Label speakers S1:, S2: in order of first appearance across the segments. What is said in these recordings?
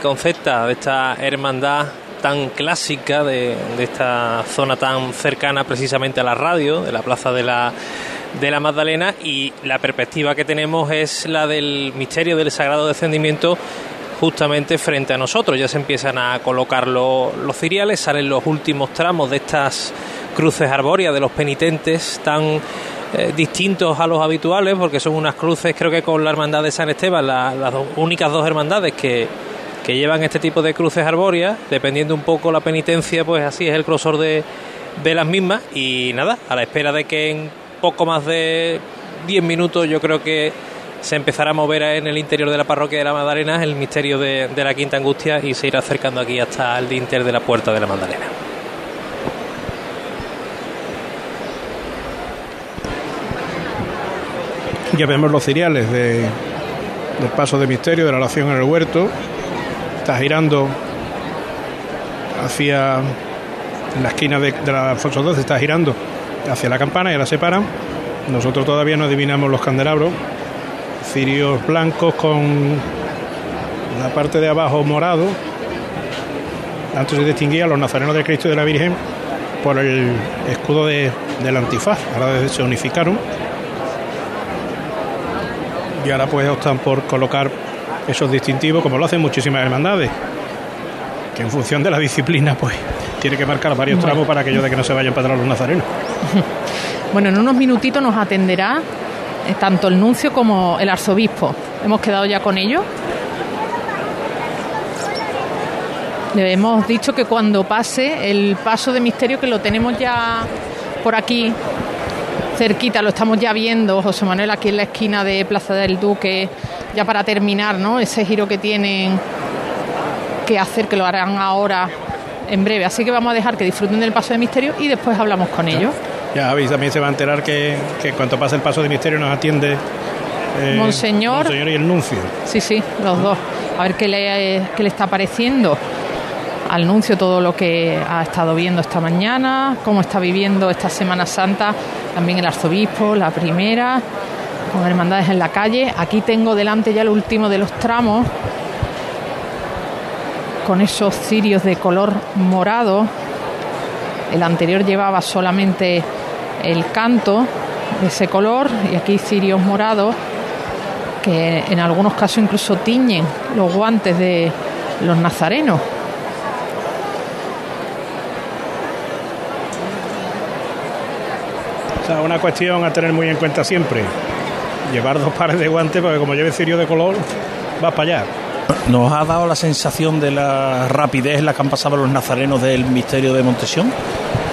S1: concepta de esta hermandad tan clásica de, esta zona tan cercana precisamente a la radio, de la plaza de la, de la Magdalena, y la perspectiva que tenemos es la del misterio del sagrado descendimiento justamente frente a nosotros. Ya se empiezan a colocar los, los ciriales, salen los últimos tramos de estas cruces arbóreas de los penitentes tan eh, distintos a los habituales porque son unas cruces creo que con la hermandad de San Esteban las únicas dos hermandades que, que llevan este tipo de cruces arbóreas dependiendo un poco la penitencia pues así es el grosor de, de las mismas y nada a la espera de que en poco más de 10 minutos yo creo que se empezará a mover en el interior de la parroquia de la Magdalena el misterio de, la Quinta Angustia y se irá acercando aquí hasta el dinter de la puerta de la Magdalena.
S2: Ya vemos los cereales de, del paso de misterio, de la oración en el huerto. Está girando hacia la esquina de, la Alfonso XII, está girando hacia la campana y la separan. Nosotros todavía no adivinamos los candelabros. Cirios blancos con la parte de abajo morado. Antes se distinguía los nazarenos de Cristo y de la Virgen por el escudo de, del antifaz. Ahora se unificaron y ahora pues optan por colocar esos distintivos como lo hacen muchísimas hermandades que en función de la disciplina pues tiene que marcar varios tramos para aquello de que no se vayan para los nazarenos.
S3: Bueno, en unos minutitos nos atenderá eh, tanto el nuncio como el arzobispo. Hemos quedado ya con ellos. Le hemos dicho que cuando pase el paso de misterio, que lo tenemos ya por aquí cerquita, lo estamos ya viendo, José Manuel, aquí en la esquina de Plaza del Duque, ya para terminar, ¿no? Ese giro que tienen que hacer, que lo harán ahora en breve. Así que vamos a dejar que disfruten del paso de misterio y después hablamos con ellos.
S2: Ya veis, también se va a enterar que, que cuando pase el paso de misterio nos atiende
S3: eh, Monseñor.
S2: Monseñor y el nuncio.
S3: Sí, sí, los dos. A ver qué le, qué le está pareciendo al nuncio todo lo que ha estado viendo esta mañana, cómo está viviendo esta Semana Santa, también el arzobispo, la primera, con hermandades en la calle. Aquí tengo delante ya el último de los tramos, con esos cirios de color morado. El anterior llevaba solamente el canto de ese color y aquí cirios morados que en algunos casos incluso tiñen los guantes de los nazarenos.
S2: Una cuestión a tener muy en cuenta siempre. Llevar dos pares de guantes, porque como lleve cirio de color, vas para allá.
S4: ¿Nos ha dado la sensación de la rapidez en la que han pasado los nazarenos del misterio de Montesión?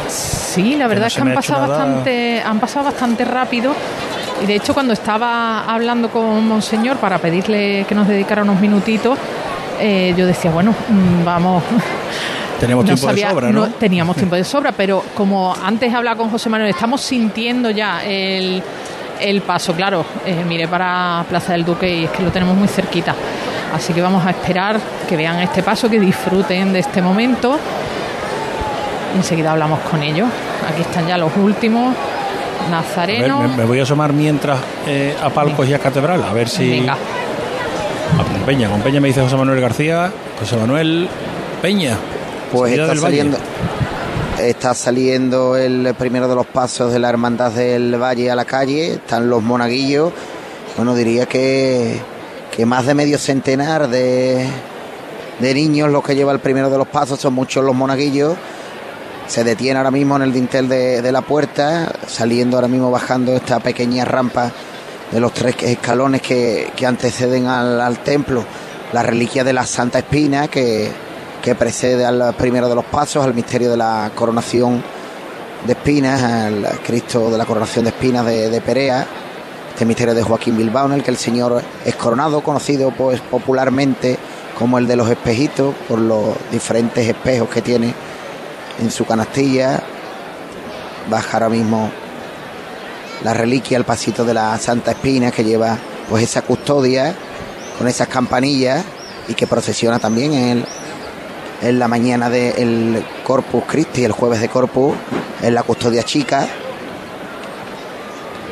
S3: Sí, la verdad es que han pasado, bastante, han pasado bastante rápido. Y de hecho, cuando estaba hablando con Monseñor para pedirle que nos dedicara unos minutitos, eh, yo decía, bueno, mm, vamos,
S4: Teníamos tiempo de sobra, ¿no?
S3: Teníamos tiempo de sobra, pero como antes hablaba con José Manuel, estamos sintiendo ya el, el paso, claro. Eh, mire para Plaza del Duque y es que lo tenemos muy cerquita. Así que vamos a esperar que vean este paso, que disfruten de este momento. Enseguida hablamos con ellos. Aquí están ya los últimos. Nazareno.
S4: me, voy a asomar mientras eh, a Palcos y a Catedral, a ver si. Venga. con Peña, con Peña me dice José Manuel García. José Manuel Peña.
S5: Pues está saliendo, está saliendo el primero de los pasos de la Hermandad del Valle a la calle, están los monaguillos, bueno, diría que, que más de medio centenar de, de niños los que lleva el primero de los pasos, son muchos los monaguillos, se detiene ahora mismo en el dintel de, la puerta, saliendo ahora mismo bajando esta pequeña rampa de los tres escalones que, que anteceden al, al templo, la reliquia de la Santa Espina, que que precede al primero de los pasos, al misterio de la coronación de espinas, al Cristo de la coronación de espinas de, Perea, este misterio de Joaquín Bilbao, en el que el Señor es coronado, conocido pues popularmente como el de los espejitos, por los diferentes espejos que tiene en su canastilla. Baja ahora mismo la reliquia, el pasito de la Santa Espina, que lleva pues esa custodia con esas campanillas y que procesiona también en el en la mañana del Corpus Christi, el jueves de Corpus, en la custodia chica.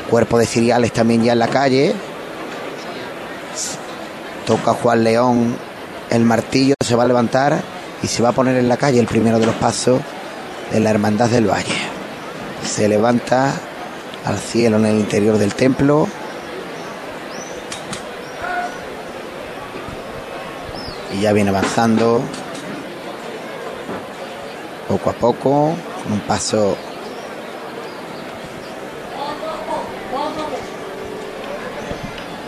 S5: Cuerpo de ciriales también ya en la calle. Toca Juan León el martillo se va a levantar y se va a poner en la calle el primero de los pasos de la Hermandad del Valle. Se levanta al cielo en el interior del templo. Y ya viene avanzando poco a poco, con un paso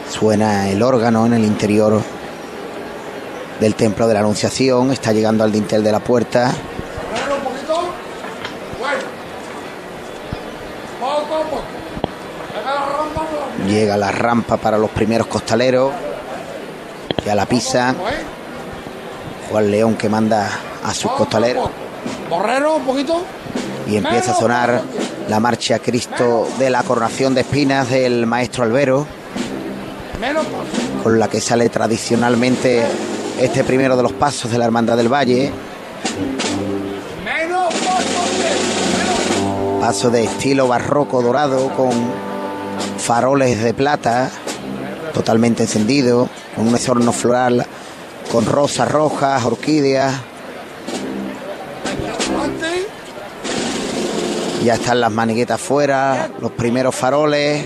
S5: suena el órgano en el interior del templo de la Anunciación, está llegando al dintel de la puerta. Llega la rampa para los primeros costaleros. Ya la pisa. Juan León que manda a sus costaleros.
S6: Un poquito.
S5: Y empieza a sonar la marcha Cristo de la coronación de espinas del maestro Albero. Con la que sale tradicionalmente este primero de los pasos de la Hermandad del Valle. Paso de estilo barroco dorado con faroles de plata totalmente encendido, con un esorno floral con rosas rojas, orquídeas. Ya están las maniguetas fuera, los primeros faroles,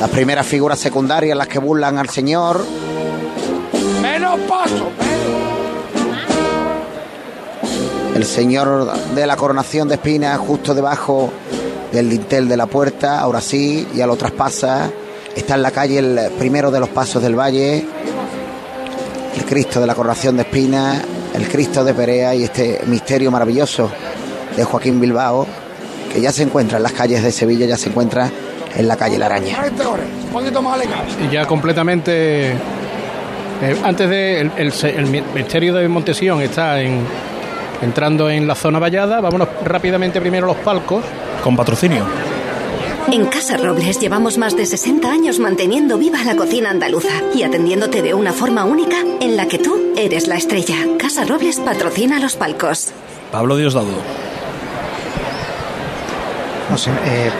S5: las primeras figuras secundarias, las que burlan al Señor.
S6: Menos paso,
S5: El Señor de la coronación de espinas justo debajo del dintel de la puerta, ahora sí, ya lo traspasa. Está en la calle el primero de los pasos del valle, el Cristo de la coronación de espinas, el Cristo de Perea y este misterio maravilloso de Joaquín Bilbao, que ya se encuentra en las calles de Sevilla, ya se encuentra en la calle La Araña.
S2: Y ya completamente, eh, antes de el, el, misterio de Montesión está en, entrando en la zona vallada, vámonos rápidamente primero a los palcos.
S4: Con patrocinio.
S7: En Casa Robles llevamos más de 60 años manteniendo viva la cocina andaluza y atendiéndote de una forma única en la que tú eres la estrella. Casa Robles patrocina los palcos.
S4: Pablo Diosdado.
S8: No sé, eh...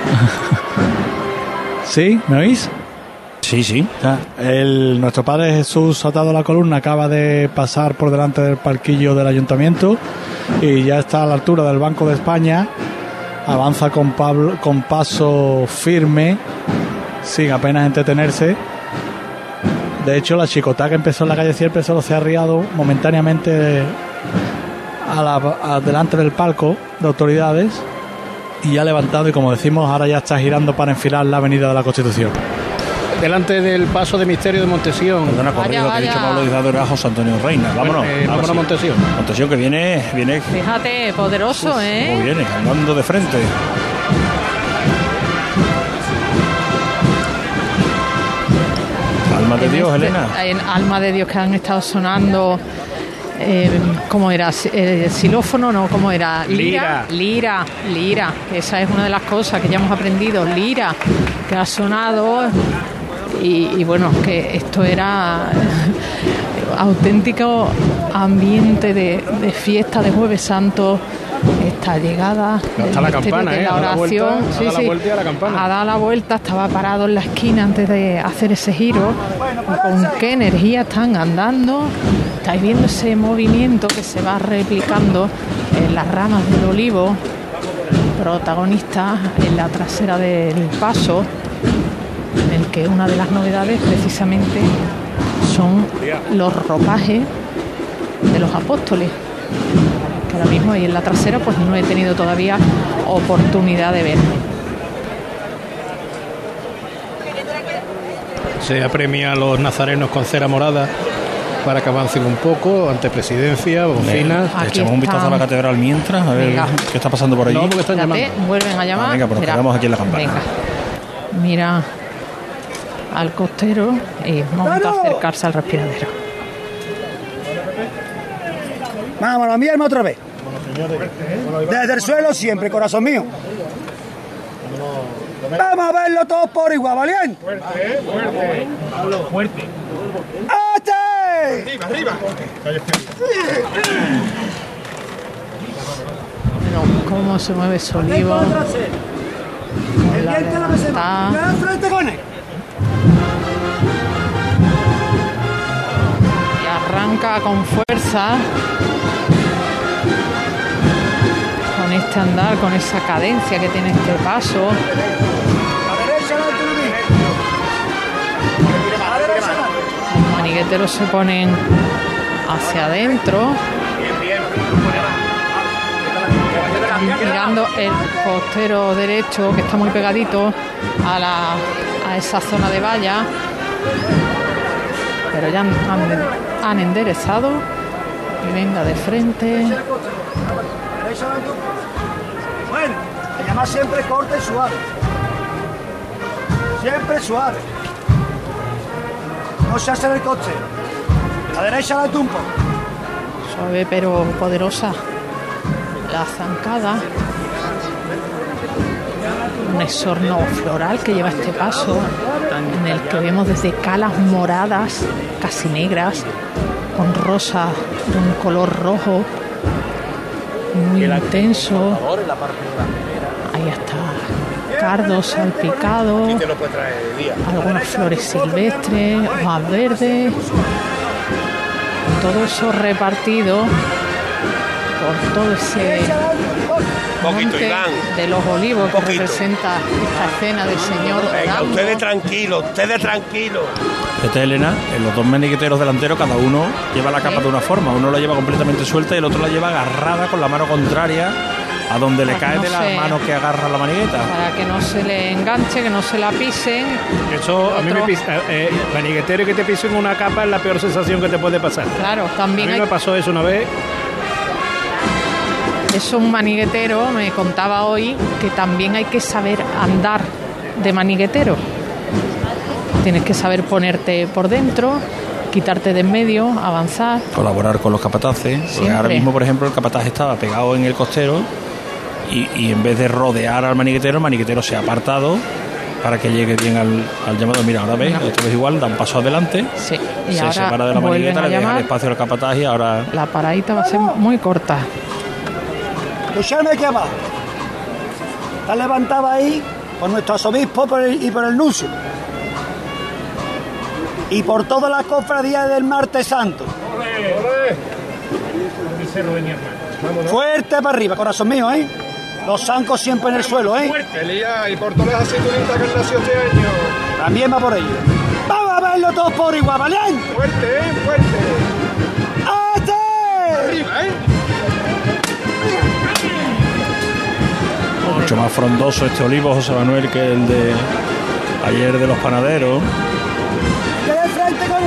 S9: ¿Sí? ¿Me oís?
S4: Sí, sí.
S9: El, nuestro Padre Jesús atado a la columna acaba de pasar por delante del parquillo del ayuntamiento y ya está a la altura del Banco de España. Avanza con, Pablo, con paso firme, sin apenas entretenerse. De hecho, la chicotá que empezó en la calle Cierpe solo se ha arriado momentáneamente a la, delante del palco de autoridades y ya ha levantado y como decimos ahora ya está girando para enfilar la avenida de la Constitución
S2: delante del paso de Misterio de Montesión.
S4: Perdona, corrido que ha dicho Pablo Dizado era José Antonio Reina. Vámonos.
S2: Eh, vámonos a Montesión.
S4: Montesión que viene, viene.
S3: Fíjate, poderoso, ¿eh?
S4: ¿Cómo viene? Andando de frente. Alma de Dios, este, Elena.
S3: alma de Dios que han estado sonando. Eh, ¿Cómo era? Eh, ¿Xilófono? No, ¿cómo era?
S2: Lira.
S3: Lira, lira. Esa es una de las cosas que ya hemos aprendido. Lira, que ha sonado y, bueno, que esto era auténtico ambiente de, fiesta de Jueves Santo esta llegada
S2: hasta la campana,
S3: ¿eh? la oración
S2: sí, la campana.
S3: ha dado la vuelta estaba parado en la esquina antes de hacer ese giro con qué energía están andando estáis viendo ese movimiento que se va replicando en las ramas del olivo protagonista en la trasera del paso en el que una de las novedades precisamente son los ropajes de los apóstoles que ahora mismo ahí en la trasera pues no he tenido todavía oportunidad de ver.
S2: Se apremia a los nazarenos con cera morada para que avancen un poco ante presidencia, bocinas.
S4: Echamos un vistazo a la catedral mientras, a ver qué está pasando por allí.
S3: No, están llamando. Vuelven a llamar.
S4: Ah, venga, pero quedamos aquí en la campana.
S3: Mira, al costero y vamos a acercarse al respiradero.
S6: Vamos, a mirarme otra vez. Desde el suelo siempre, corazón mío. Vamos a verlo todo por igual, ¿valiente? Fuerte, fuerte. fuerte. Arriba, arriba.
S3: Bueno, cómo se mueve su olivo.
S6: El diente la con él.
S3: arranca con fuerza. Con este andar, con esa cadencia que tiene este paso. Manigueteros se ponen hacia adentro. Mirando el costero derecho que está muy pegadito a, la, a esa zona de valla. Pero ya han, han- enderezado. Y venga de frente.
S6: Bueno, llama siempre corta y suave. Siempre suave. No se hace el coche. La derecha la tumpa.
S3: Suave pero poderosa. La zancada. Un exorno floral que lleva este paso, en el que vemos desde calas moradas, casi negras, con rosa de un color rojo, muy intenso. Ahí está, cardo salpicado, algunas flores silvestres, hojas verdes, todo eso repartido por todo ese
S8: Poquito,
S3: monte de los olivos que representa esta escena del Señor
S8: Venga, ustedes tranquilos, ustedes tranquilos.
S4: Fíjate, Elena, en los dos maniqueteros delanteros cada uno lleva la capa de una forma. Uno la lleva completamente suelta y el otro la lleva agarrada con la mano contraria a donde le cae
S3: no
S4: de la
S3: se-
S4: mano que agarra la manigueta.
S3: Para que no se le enganche, que no se la pisen.
S2: Eso a mí me pisa. Eh, maniguetero y que te pisen una capa es la peor sensación que te puede pasar.
S3: Claro,
S2: A
S3: también
S2: mí
S3: hay
S2: me pasó eso una vez.
S3: Eso un maniguetero me contaba hoy que también hay que saber andar de maniguetero. Tienes que saber ponerte por dentro, quitarte de en medio, avanzar.
S4: Colaborar con los capataces. Ahora mismo, por ejemplo, el capataz estaba pegado en el costero y, y en vez de rodear al maniguetero, el maniguetero se ha apartado para que llegue bien al, al llamado. Mira, ahora ves, esto es igual, da un paso adelante,
S3: Sí. Y
S4: se
S3: ahora
S4: separa de la
S3: vuelven
S4: manigueta,
S3: a
S4: le deja el espacio al capataz y ahora
S3: La paradita va a ser muy corta.
S6: Escuchadme aquí abajo. Está levantada ahí por nuestro arzobispo y por el nuncio. Y por toda la cofradía del martes santo. Fuerte para arriba, corazón mío, ¿eh? Los zancos siempre en el suelo, ¿eh?
S10: Elías y por todas las aceitunitas que han nacido este año.
S6: También va por ello. Vamos a verlo todos por igual, ¿valiente?
S10: Fuerte, ¿eh? Fuerte.
S6: ¡Este!
S10: Arriba, ¿eh?
S4: mucho más frondoso este olivo, José Manuel, que el de ayer de los panaderos.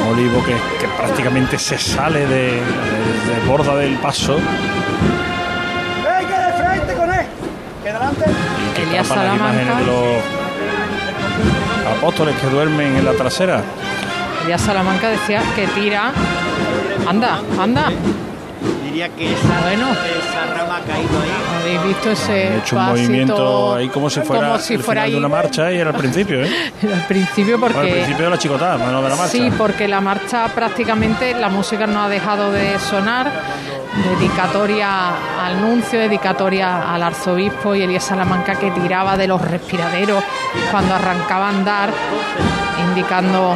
S4: Un olivo que, que prácticamente se sale de, de- de borda del paso
S3: Elías Salamanca.
S4: los apóstoles que duermen en la trasera.
S3: Ya Salamanca decía que tira. Anda, anda.
S11: Diría que esa,
S3: Bueno.
S11: esa rama ha caído ahí.
S3: Habéis visto ese
S4: Han hecho un
S3: pasito
S4: movimiento ahí como si fuera
S3: como si
S4: el
S3: fuera
S4: final de una marcha y era al principio, ¿eh?
S3: al principio porque
S4: Bueno, al principio de la chicotada, no de la marcha.
S3: Sí, porque la marcha prácticamente, la música no ha dejado de sonar. Dedicatoria al nuncio, dedicatoria al arzobispo y Elías Salamanca que tiraba de los respiraderos cuando arrancaba a andar, indicando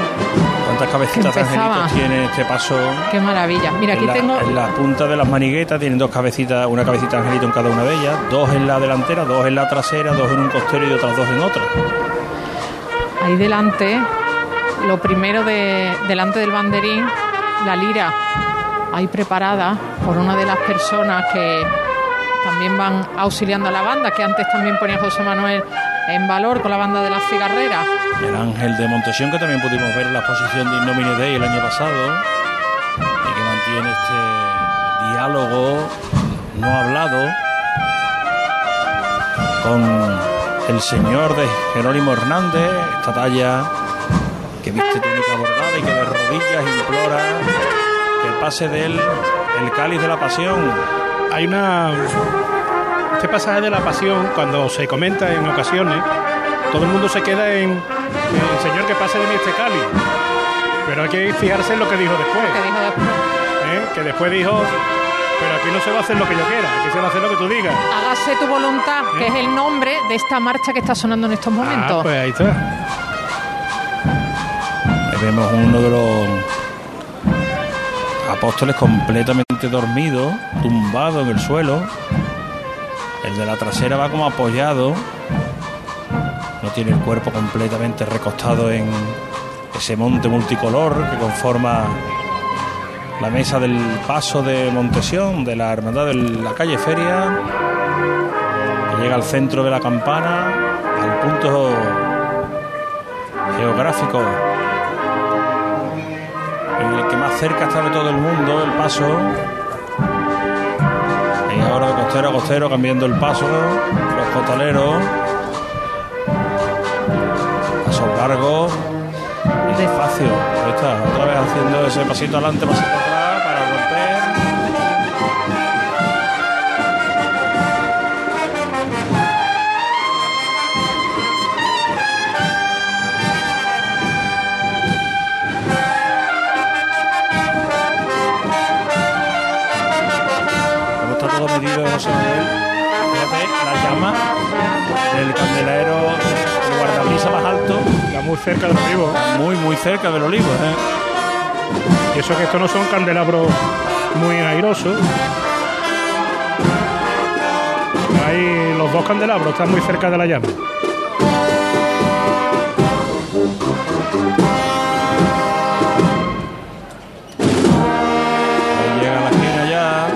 S4: ¿Cuántas cabecitas de angelitos tiene este paso?
S3: qué maravilla. Mira, aquí
S4: en, la,
S3: tengo
S4: en la punta de las maniguetas tienen dos cabecitas, una cabecita de angelito en cada una de ellas, dos en la delantera, dos en la trasera, dos en un costero y otras dos en otra.
S3: ahí delante, lo primero de delante del banderín, la lira ahí preparada por una de las personas que también van auxiliando a la banda, que antes también ponía José Manuel en valor con la banda de las cigarreras.
S4: El ángel de Montesión, que también pudimos ver en la exposición de Innomine Dei el año pasado, y que mantiene este diálogo no hablado con el señor de Jerónimo Hernández, esta talla que viste túnica bordada y que de rodillas implora que pase de él el cáliz de la pasión.
S2: Hay una. Este pasaje de la pasión, cuando se comenta en ocasiones, todo el mundo se queda en. El Señor que pase de mí este cáliz. Pero hay que fijarse en lo que dijo después.
S3: Que dijo después,
S2: ¿eh? Que después dijo. Pero aquí no se va a hacer lo que yo quiera, aquí se va a hacer lo que tú digas.
S3: hágase tu voluntad, que es el nombre de esta marcha que está sonando en estos momentos.
S2: Ah, pues ahí está.
S4: Ahí vemos uno de los Apóstoles completamente dormido, tumbado en el suelo. El de la trasera va como apoyado. No tiene el cuerpo completamente recostado en ese monte multicolor que conforma la mesa del paso de Montesión, de la hermandad de la calle Feria, que llega al centro de la campana, al punto geográfico en el que más cerca está de todo el mundo el paso. Y ahora de costero a costero cambiando el paso, los costaleros. Largo y despacio. Ahí está, otra vez haciendo ese pasito adelante, pasito atrás para romper. Como está todo medido José Manuel, fíjate la llama del candelero de guardabrisa más alto.
S2: Está muy cerca del olivo.
S4: Muy, muy cerca del olivo, ¿eh?
S2: Y eso que estos no son candelabros muy airosos. Ahí los dos candelabros están muy cerca de la llama.
S4: Ahí llega la esquina ya,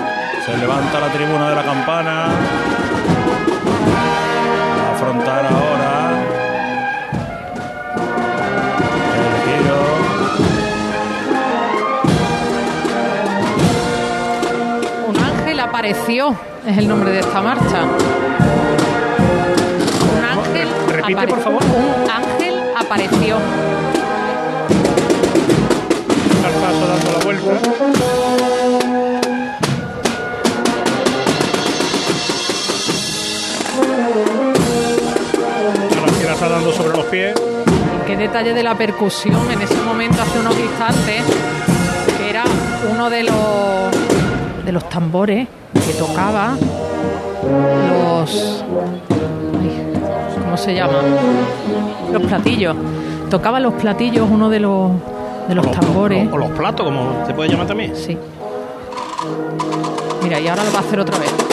S4: se levanta la tribuna de la campana.
S3: Apareció, es el nombre de esta marcha. Un ángel
S2: Repite, por favor.
S3: Un ángel apareció.
S2: Al paso dando la vuelta. La está dando sobre los pies.
S3: Qué detalle de la percusión en ese momento, hace unos instantes, que era uno de los de los tambores tocaba los ay, ¿cómo se llama? Los platillos. Tocaba los platillos uno de los de los
S2: O
S3: tambores.
S2: O los platos, como se puede llamar también.
S3: Sí. Mira, y ahora lo va a hacer otra vez.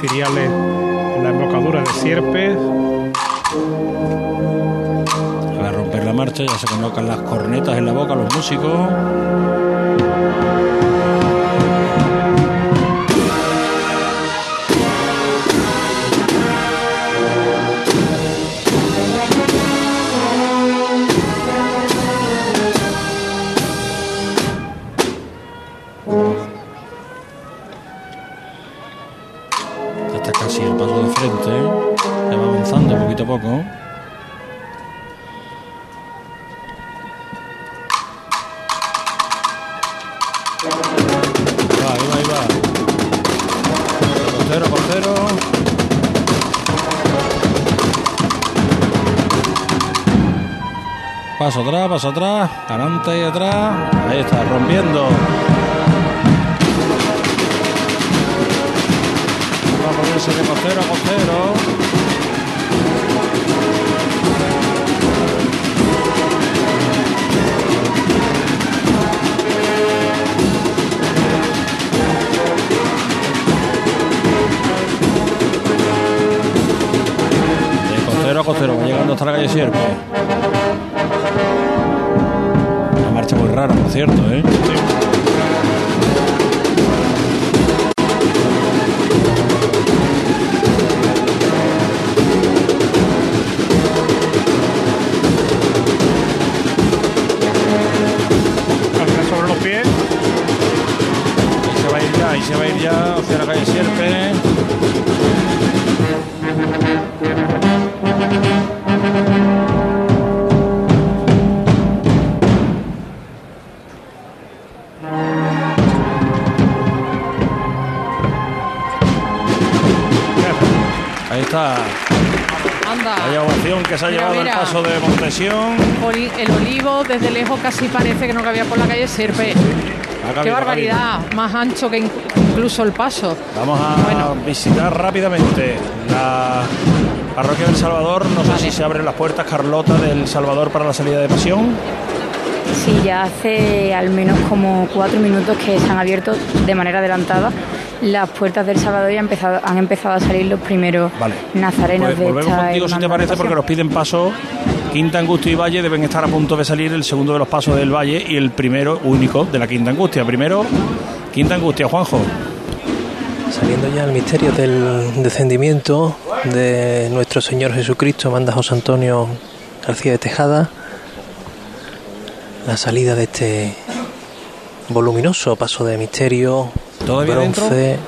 S2: Ciriales en la embocadura de sierpes.
S4: Para romper la marcha ya se colocan las cornetas en la boca los músicos. Paso atrás, paso atrás, adelante y atrás. Ahí está, rompiendo. Va a ponerse de costero a costero, va llegando hasta la calle Sierpe. rara, no es cierto, eh sobre los pies. Y se va a ir ya, y se va a ir ya
S3: hacia
S4: la calle siempre que se ha
S3: Mira,
S4: llevado
S3: mira.
S4: el paso de Montesión.
S3: Oli- El olivo desde lejos casi parece que no cabía por la calle Serpe.
S4: Ha cabido,
S3: Qué barbaridad, más ancho que in- incluso el paso.
S4: Vamos a visitar rápidamente la parroquia del Salvador. No sé si se abren las puertas, Carlota, del Salvador para la salida de pasión.
S12: Sí, ya hace al menos como cuatro minutos que se han abierto de manera adelantada las puertas del Salvador y han empezado, han empezado a salir los primeros
S4: Vale.
S12: nazarenos
S4: Pues
S12: de
S4: volvemos
S12: esta
S4: contigo si te parece, porque nos piden paso. Quinta Angustia y Valle deben estar a punto de salir el segundo de los pasos del Valle y el primero único de la Quinta Angustia. Primero, Quinta Angustia, Juanjo.
S1: Saliendo ya el misterio del descendimiento de nuestro Señor Jesucristo, manda José Antonio García de Tejada, la salida de este voluminoso paso de misterio,
S4: ¿Todavía
S1: bronce.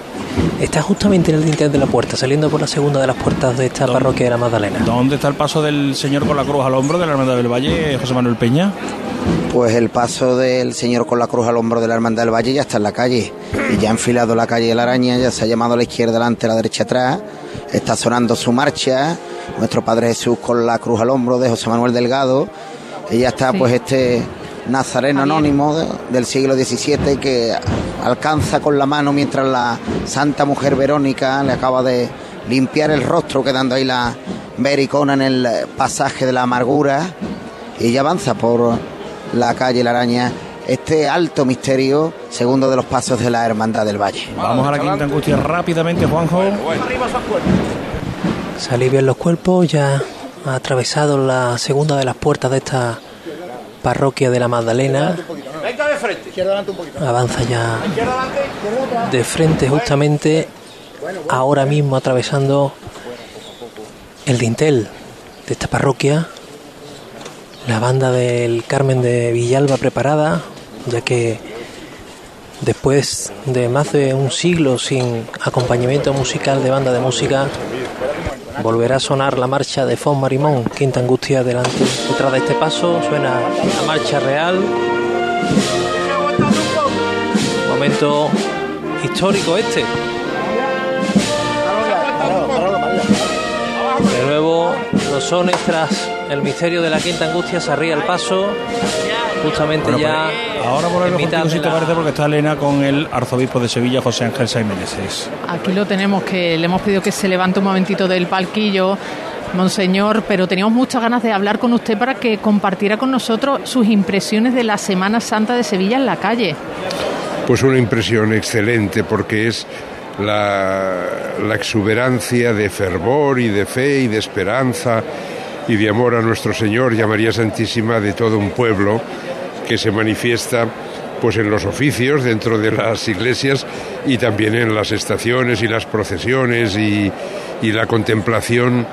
S1: Está justamente en el dintel de la puerta, saliendo por la segunda de las puertas de esta parroquia de la Magdalena.
S4: ¿Dónde está el paso del Señor con la cruz al hombro de la Hermandad del Valle, José Manuel Peña?
S5: Pues el paso del señor con la cruz al hombro de la Hermandad del Valle ya está en la calle. Y ya ha enfilado la calle de la Araña, ya se ha llamado a la izquierda delante, a la derecha atrás. Está sonando su marcha. Nuestro Padre Jesús con la cruz al hombro de José Manuel Delgado. Y ya está pues este nazareno anónimo de- del siglo XVII que alcanza con la mano mientras la Santa Mujer Verónica le acaba de limpiar el rostro quedando ahí la vericona en el pasaje de la amargura y ya avanza por la calle La Araña. Este alto misterio, segundo de los pasos de la Hermandad del Valle.
S4: Vamos a la Quinta Angustia rápidamente, Juanjo.
S1: Se alivian los cuerpos, ya ha atravesado la segunda de las puertas de esta parroquia de la Magdalena. Avanza ya de frente justamente ahora mismo atravesando el dintel de esta parroquia. La banda del Carmen de Villalba preparada, ya que después de más de un siglo sin acompañamiento musical de banda de música, volverá a sonar la marcha de Fon Marimón, Quinta Angustia delante, detrás de este paso, suena la marcha real. Momento histórico este. De nuevo, los sones tras el misterio de la Quinta Angustia se arría el paso, justamente
S4: Bueno,
S1: ya
S4: pues, ahora volvemos
S1: mitad
S4: contigo si te
S1: la-
S4: parece porque está Elena con el arzobispo de Sevilla, José Ángel Saimeneses.
S3: Aquí lo tenemos, que le hemos pedido que se levante un momentito del palquillo, Monseñor, pero teníamos muchas ganas de hablar con usted para que compartiera con nosotros sus impresiones de la Semana Santa de Sevilla en la calle.
S13: Pues una impresión excelente porque es la, la exuberancia de fervor y de fe y de esperanza y de amor a nuestro Señor y a María Santísima de todo un pueblo que se manifiesta pues en los oficios dentro de las iglesias y también en las estaciones y las procesiones y, y la contemplación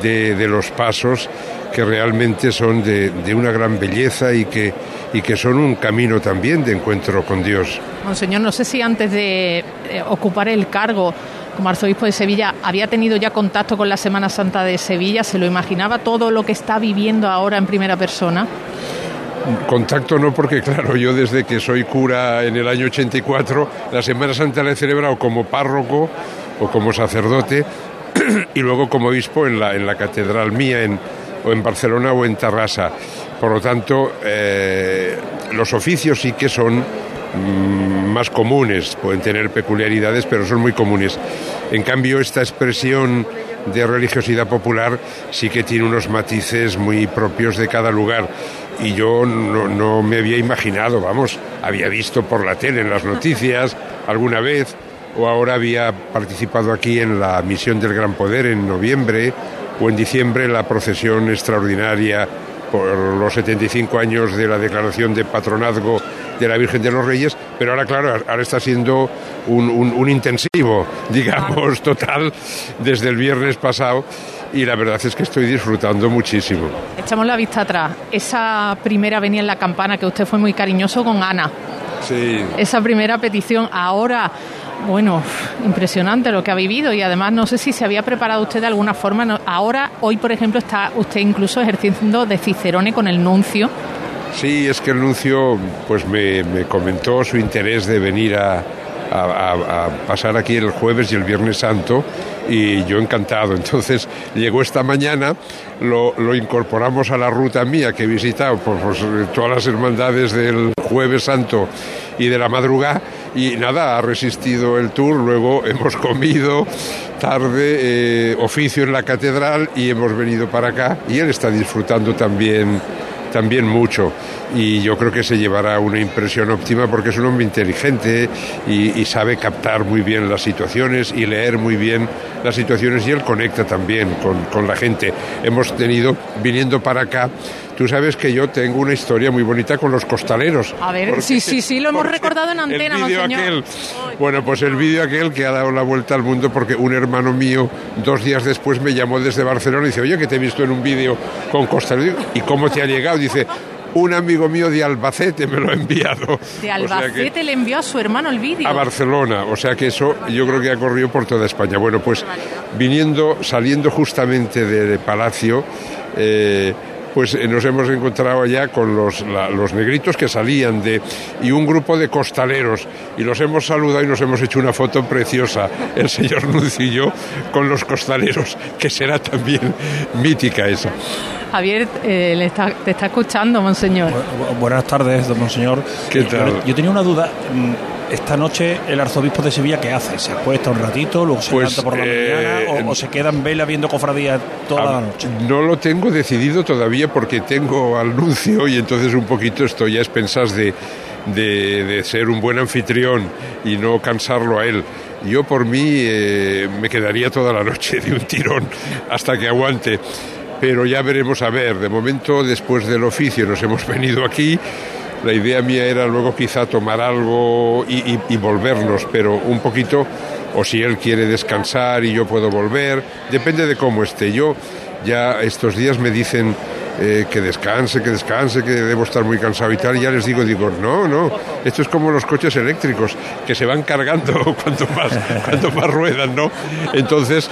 S13: de, de los pasos que realmente son de, de una gran belleza y que, y que son un camino también de encuentro con Dios.
S3: Monseñor, no sé si antes de eh, ocupar el cargo como arzobispo de Sevilla había tenido ya contacto con la Semana Santa de Sevilla, se lo imaginaba todo lo que está viviendo ahora en primera persona.
S13: Contacto no, porque claro, yo desde que soy cura en el año 84, la Semana Santa la he celebrado como párroco o como sacerdote y luego como obispo en la, en la catedral mía, en, o en Barcelona o en Tarrasa. Por lo tanto, eh, los oficios sí que son más comunes, pueden tener peculiaridades, pero son muy comunes. En cambio, esta expresión de religiosidad popular sí que tiene unos matices muy propios de cada lugar. Y yo no, no me había imaginado, vamos, había visto por la tele, en las noticias, alguna vez, o ahora había participado aquí en la misión del Gran Poder en noviembre, o en diciembre la procesión extraordinaria por los 75 años de la declaración de patronazgo de la Virgen de los Reyes, pero ahora, claro, ahora está siendo un, un- un intensivo, digamos, total, desde el viernes pasado, y la verdad es que estoy disfrutando muchísimo.
S3: Echamos la vista atrás. Esa primera venía en la campana, que usted fue muy cariñoso con Ana.
S13: Sí.
S3: Esa primera petición, ahora bueno, impresionante lo que ha vivido y además no sé si se había preparado usted de alguna forma. ahora, hoy por ejemplo, está usted incluso ejerciendo de Cicerone con el nuncio.
S13: Sí, es que el nuncio pues me, me comentó su interés de venir a, pasar aquí el jueves y el viernes santo y yo encantado. Entonces llegó esta mañana, lo, lo incorporamos a la ruta mía que he visitado por pues, todas las hermandades del jueves santo y de la madrugada y nada, ha resistido el tour, luego hemos comido tarde, eh, oficio en la catedral y hemos venido para acá y él está disfrutando también también mucho y yo creo que se llevará una impresión óptima porque es un hombre inteligente y, sabe captar muy bien las situaciones y leer muy bien las situaciones y él conecta también con, con la gente. Hemos tenido, viniendo para acá, tú sabes que yo tengo una historia muy bonita con los costaleros.
S3: A ver, sí, sí, sí, lo hemos recordado en antena,
S13: el aquel, bueno, pues el vídeo aquel que ha dado la vuelta al mundo porque un hermano mío dos días después me llamó desde Barcelona y dice, oye, que te he visto en un vídeo con Costa Rica. ¿Y cómo te ha llegado? Dice, un amigo mío de Albacete me lo ha enviado.
S3: De
S13: O sea que-
S3: Albacete le envió a su hermano el vídeo.
S13: a Barcelona, o sea que eso yo creo que ha corrido por toda España. Bueno, pues viniendo, saliendo justamente de Palacio, eh, pues eh, nos hemos encontrado allá con los, la- los negritos que salían de y un grupo de costaleros y los hemos saludado y nos hemos hecho una foto preciosa, el señor Nuncio y yo, con los costaleros, que será también mítica esa.
S3: Javier, eh, le está- te está escuchando, monseñor.
S4: Bu- Buenas tardes, don monseñor.
S13: ¿Qué tal?
S4: Yo, yo tenía una duda. Mm, Esta noche el arzobispo de Sevilla, ¿qué hace? ¿Se acuesta un ratito, luego se
S13: Pues,
S4: levanta por la
S13: eh,
S4: mañana o, o se queda en vela viendo cofradías toda la noche?
S13: No lo tengo decidido todavía porque tengo al nuncio y entonces un poquito estoy a expensas de, de, de ser un buen anfitrión y no cansarlo a él. Yo por mí eh, me quedaría toda la noche de un tirón hasta que aguante. Pero ya veremos a ver. De momento, después del oficio, nos hemos venido aquí. La idea mía era luego quizá tomar algo y, volvernos, pero un poquito, o si él quiere descansar y yo puedo volver, depende de cómo esté. Yo ya estos días me dicen eh, que descanse, que descanse, que debo estar muy cansado y tal, ya les digo, digo, no, no, esto es como los coches eléctricos, que se van cargando cuanto más, cuanto más ruedan, ¿no? Entonces,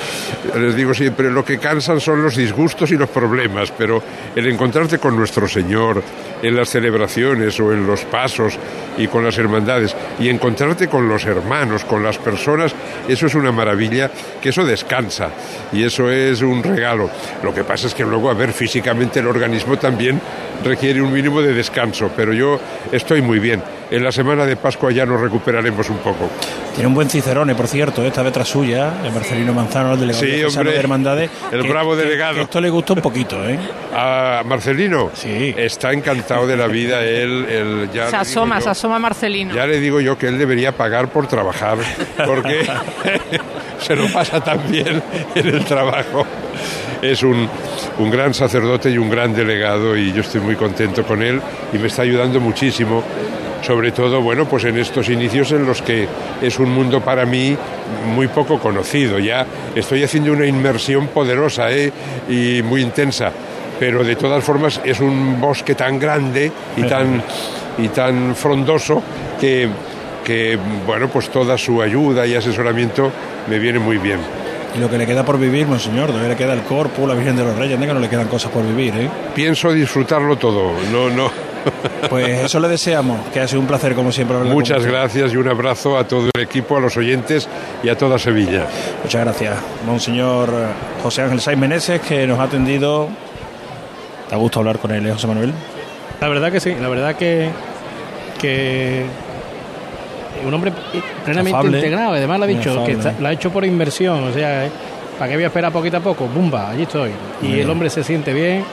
S13: les digo siempre, lo que cansan son los disgustos y los problemas, pero el encontrarte con nuestro Señor en las celebraciones o en los pasos y con las hermandades, y encontrarte con los hermanos, con las personas, eso es una maravilla, que eso descansa, y eso es un regalo. Lo que pasa es que luego, a ver, físicamente el organismo también requiere un mínimo de descanso, pero yo estoy muy bien. En la semana de Pascua ya nos recuperaremos un poco.
S4: Tiene un buen cicerone, por cierto, esta vez tras suya, el Marcelino Manzano, el delegado
S13: Sí,
S4: diocesano
S13: hombre,
S4: de Hermandades.
S13: el
S4: que-
S13: bravo delegado.
S4: que esto le gustó un poquito, ¿eh?
S13: A Marcelino
S4: Sí.
S13: está encantado de la vida, él, él ya
S3: Se asoma,
S13: yo-
S3: se asoma Marcelino.
S13: Ya le digo yo que él debería pagar por trabajar, porque se lo pasa tan bien en el trabajo. Es un, un gran sacerdote y un gran delegado y yo estoy muy contento con él y me está ayudando muchísimo. Sobre todo, bueno, pues en estos inicios en los que es un mundo para mí muy poco conocido. Ya estoy haciendo una inmersión poderosa ¿eh? y muy intensa, pero de todas formas es un bosque tan grande y tan, y tan frondoso que, que, bueno, pues toda su ayuda y asesoramiento me viene muy bien.
S4: Y lo que le queda por vivir, monseñor, todavía le queda el corpus, la Virgen de los Reyes, anda que no le quedan cosas por vivir, ¿eh?
S13: Pienso disfrutarlo todo, no, no.
S4: Pues eso le deseamos, que ha sido un placer como siempre hablar con
S13: Muchas gracias y un abrazo a todo el equipo, a los oyentes y a toda Sevilla.
S4: Muchas gracias, monseñor José Ángel Saiz Meneses, que nos ha atendido. ¿Te ha gusto hablar con él, eh, José Manuel?
S14: La verdad que sí, la verdad que, que un hombre plenamente
S4: Afable.
S14: integrado, además lo ha dicho,
S4: afable.
S14: que está- lo ha hecho por inversión, o sea, eh, ¿para qué voy a esperar poquito a poco? ¡Bumba! Allí estoy. Y el hombre se siente bien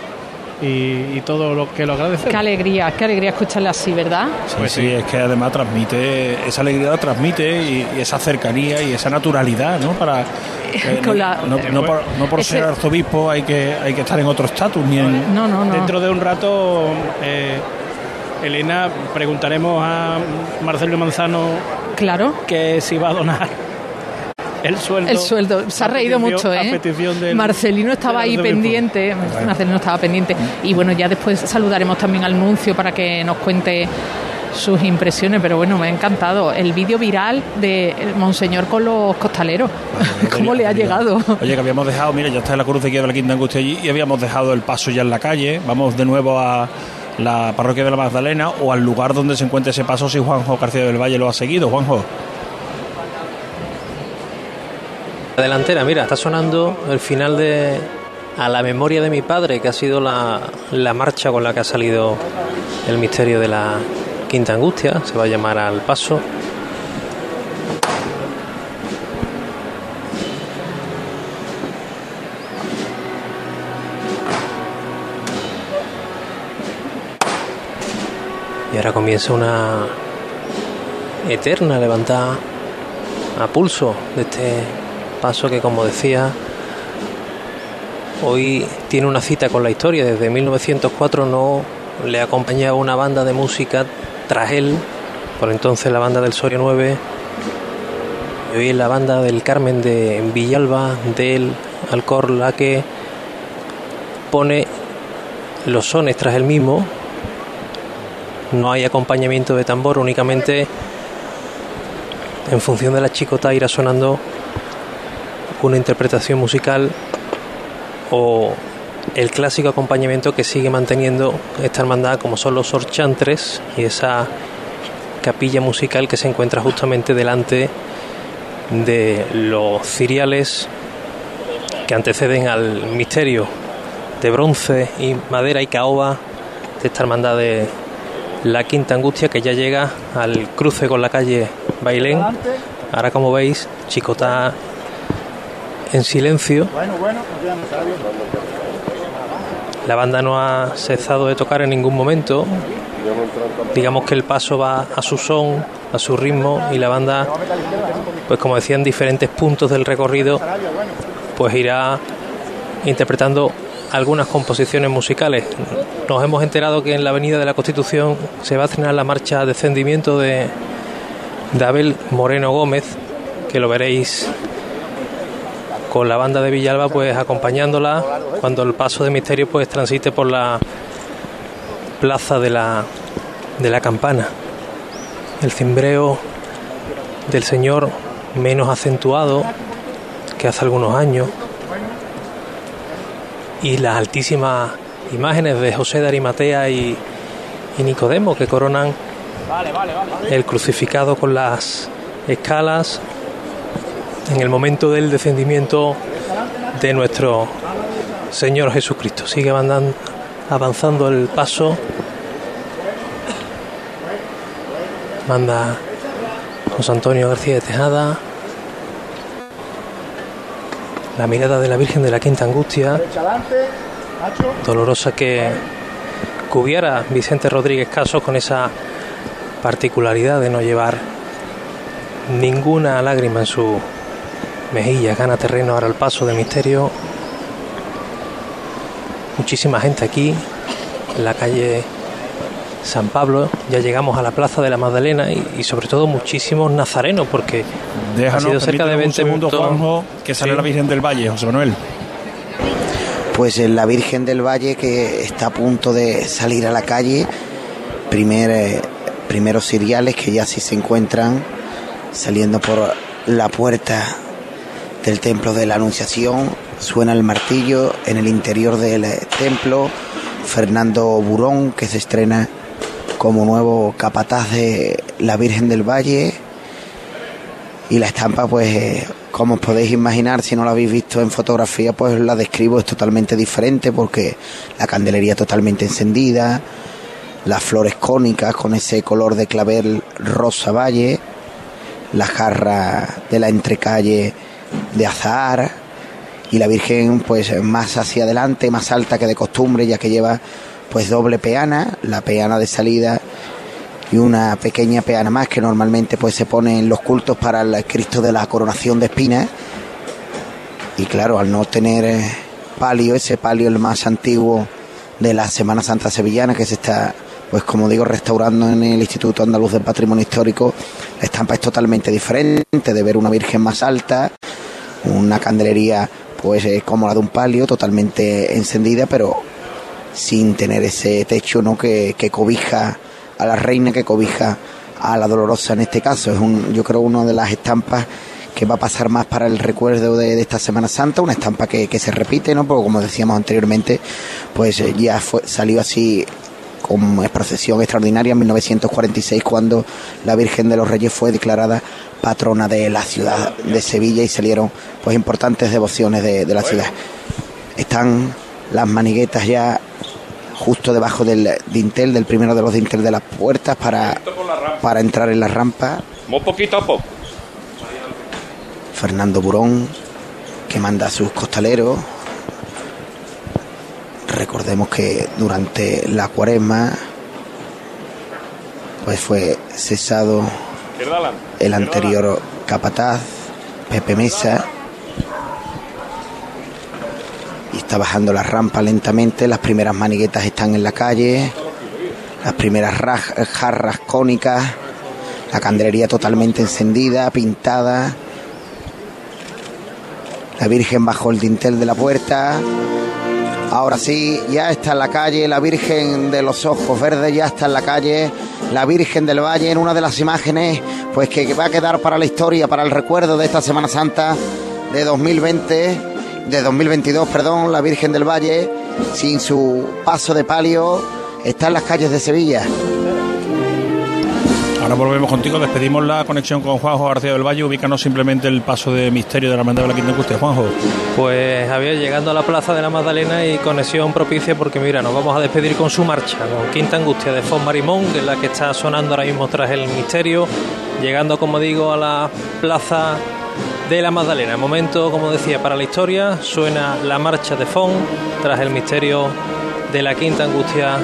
S14: y, y todo lo que lo agradece.
S3: Qué alegría, qué alegría escucharle así, ¿verdad?
S4: Sí,
S14: Pues
S4: sí,
S14: sí.
S4: es que además transmite, esa alegría la transmite y, y esa cercanía y esa naturalidad, ¿no? Para, eh,
S3: Con
S4: no,
S3: la-
S4: no- no por, no por
S3: Ese-
S4: ser arzobispo hay que, hay que estar en otro estatus ni en...
S3: No, no, no.
S14: Dentro de un rato, eh, Elena, preguntaremos a Marcelo Manzano
S3: Claro.
S14: que si va a donar el sueldo.
S3: El sueldo, se ha reído
S14: petición-
S3: mucho, ¿eh?
S14: del-
S3: Marcelino estaba ahí pendiente, Marcelino estaba pendiente. Y bueno, ya después saludaremos también al nuncio para que nos cuente sus impresiones, pero bueno, me ha encantado el vídeo viral de Monseñor con los costaleros. ¿Cómo le ha llegado?
S4: Oye, que habíamos dejado, mira, ya está en la cruz de de la Quinta Angustia allí y habíamos dejado el paso ya en la calle. Vamos de nuevo a la parroquia de la Magdalena o al lugar donde se encuentra ese paso si Juanjo García del Valle lo ha seguido. Juanjo.
S1: La delantera, mira, está sonando el final de A la memoria de mi padre, que ha sido la, la marcha con la que ha salido el misterio de la Quinta Angustia, se va a llamar al paso. Ahora comienza una eterna levantada a pulso de este paso que como decía hoy tiene una cita con la historia. Desde 1904 no le acompañaba una banda de música tras él, por entonces la banda del Soria 9, y hoy la banda del Carmen de Villalba, del Alcor, la que pone los sones tras el mismo. No hay acompañamiento de tambor, únicamente en función de la chicota irá sonando una interpretación musical o el clásico acompañamiento que sigue manteniendo esta hermandad como son los orchantres y esa capilla musical que se encuentra justamente delante de los ciriales que anteceden al misterio de bronce y madera y caoba de esta hermandad de la Quinta Angustia que ya llega al cruce con la calle Bailén. Ahora como veis, Chicota en silencio. La banda no ha cesado de tocar en ningún momento. Digamos que el paso va a su son, a su ritmo y la banda, pues como decía, en diferentes puntos del recorrido, pues irá interpretando algunas composiciones musicales. Nos hemos enterado que en la Avenida de la Constitución se va a estrenar la marcha Descendimiento de, de Abel Moreno Gómez, que lo veréis con la banda de Villalba pues acompañándola cuando el paso de misterio pues transite por la plaza de la de la campana el cimbreo del señor menos acentuado que hace algunos años y las altísimas imágenes de José de Arimatea y, y Nicodemo que coronan el crucificado con las escalas en el momento del descendimiento de nuestro Señor Jesucristo. Sigue avanzando el paso. Manda José Antonio García de Tejada. La mirada de la Virgen de la Quinta Angustia. Dolorosa que cubiera Vicente Rodríguez Caso con esa particularidad de no llevar ninguna lágrima en su Mejilla gana terreno ahora el paso de Misterio. Muchísima gente aquí en la calle San Pablo. Ya llegamos a la plaza de la Magdalena y, sobre todo muchísimos nazarenos porque ha sido cerca de 20
S4: minutos. Juanjo, que sale la Virgen del Valle, José Manuel.
S5: Pues la Virgen del Valle que está a punto de salir a la calle. Primer, eh, primeros siriales que ya sí se encuentran saliendo por la puerta del templo de la Anunciación. Suena el martillo en el interior del templo. Fernando Burón, que se estrena como nuevo capataz de la Virgen del Valle. Y la estampa, pues, como os podéis imaginar, si no la habéis visto en fotografía, pues la describo, es totalmente diferente porque la candelería totalmente encendida, las flores cónicas con ese color de clavel rosa valle, la jarra de la entrecalle de azar y la Virgen pues más hacia adelante, más alta que de costumbre, ya que lleva pues doble peana, la peana de salida y una pequeña peana más que normalmente pues se pone en los cultos para el Cristo de la coronación de espinas. Y claro, al no tener eh, palio, ese palio el más antiguo de la Semana Santa Sevillana que se está pues como digo, restaurando en el Instituto Andaluz del Patrimonio Histórico, la estampa es totalmente diferente, de ver una Virgen más alta, una candelería pues eh, como la de un palio, totalmente encendida, pero sin tener ese techo ¿no? que, que cobija a la reina que cobija a la dolorosa en este caso. Es un, yo creo una de las estampas que va a pasar más para el recuerdo de, esta Semana Santa, una estampa que, se repite, ¿no? Porque como decíamos anteriormente, pues eh, ya fue, salió así como procesión extraordinaria en 1946 cuando la Virgen de los Reyes fue declarada patrona de la ciudad de Sevilla y salieron pues importantes devociones de, de la ciudad. Están las maniguetas ya justo debajo del dintel, del primero de los dintel de las puertas para, para entrar en la rampa.
S8: Muy poquito a poco.
S5: Fernando Burón, que manda a sus costaleros. Recordemos que durante la cuaresma pues fue cesado el anterior capataz, Pepe Mesa, y está bajando la rampa lentamente, las primeras maniguetas están en la calle, las primeras jarras cónicas, la candelería totalmente encendida, pintada, la Virgen bajo el dintel de la puerta. Ahora sí, ya está en la calle, la Virgen de los Ojos Verdes ya está en la calle, la Virgen del Valle en una de las imágenes, pues que va a quedar para la historia, para el recuerdo de esta Semana Santa de 2020, de 2022, perdón, la Virgen del Valle, sin su paso de palio, está en las calles de Sevilla.
S4: Ahora volvemos contigo, despedimos la conexión con Juanjo García del Valle, ubícanos simplemente el paso de misterio de la Hermandad de la Quinta Angustia. Juanjo.
S1: Pues Javier, llegando a la Plaza de la Magdalena y conexión propicia porque mira, nos vamos a despedir con su marcha, con Quinta Angustia de Fon Marimón, que es la que está sonando ahora mismo tras el misterio, llegando como digo a la Plaza de la Magdalena. Momento, como decía, para la historia, suena la marcha de Fon tras el misterio de la Quinta Angustia,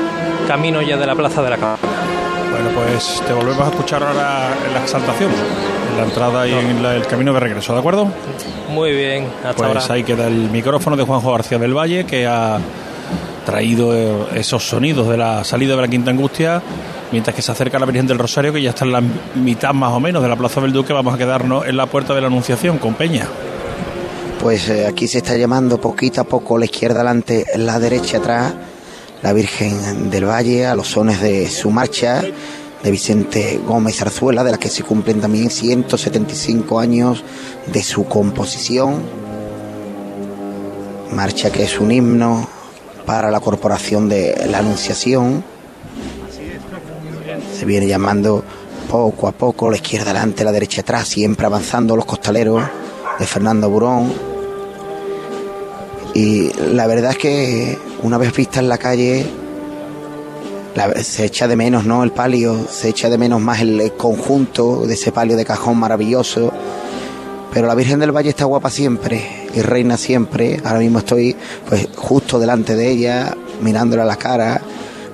S1: camino ya de la Plaza de la Cabana.
S4: Bueno, pues te volvemos a escuchar ahora en la exaltación, en la entrada y en el camino de regreso, ¿de acuerdo?
S1: Muy bien, hasta
S4: pues ahí queda el micrófono de Juanjo García del Valle, que ha traído esos sonidos de la salida de la Quinta Angustia, mientras que se acerca la Virgen del Rosario, que ya está en la mitad más o menos de la Plaza del Duque, vamos a quedarnos en la puerta de la Anunciación con Peña.
S5: Pues eh, aquí se está llamando poquito a poco la izquierda adelante, la derecha atrás la Virgen del Valle a los sones de su marcha de Vicente Gómez Arzuela, de la que se cumplen también 175 años de su composición. Marcha que es un himno para la Corporación de la Anunciación. Se viene llamando poco a poco, la izquierda adelante, la derecha atrás, siempre avanzando los costaleros de Fernando Burón y la verdad es que una vez vista en la calle, se echa de menos, ¿no? El palio, se echa de menos más el conjunto de ese palio de cajón maravilloso. Pero la Virgen del Valle está guapa siempre y reina siempre. Ahora mismo estoy pues justo delante de ella, mirándole a la cara,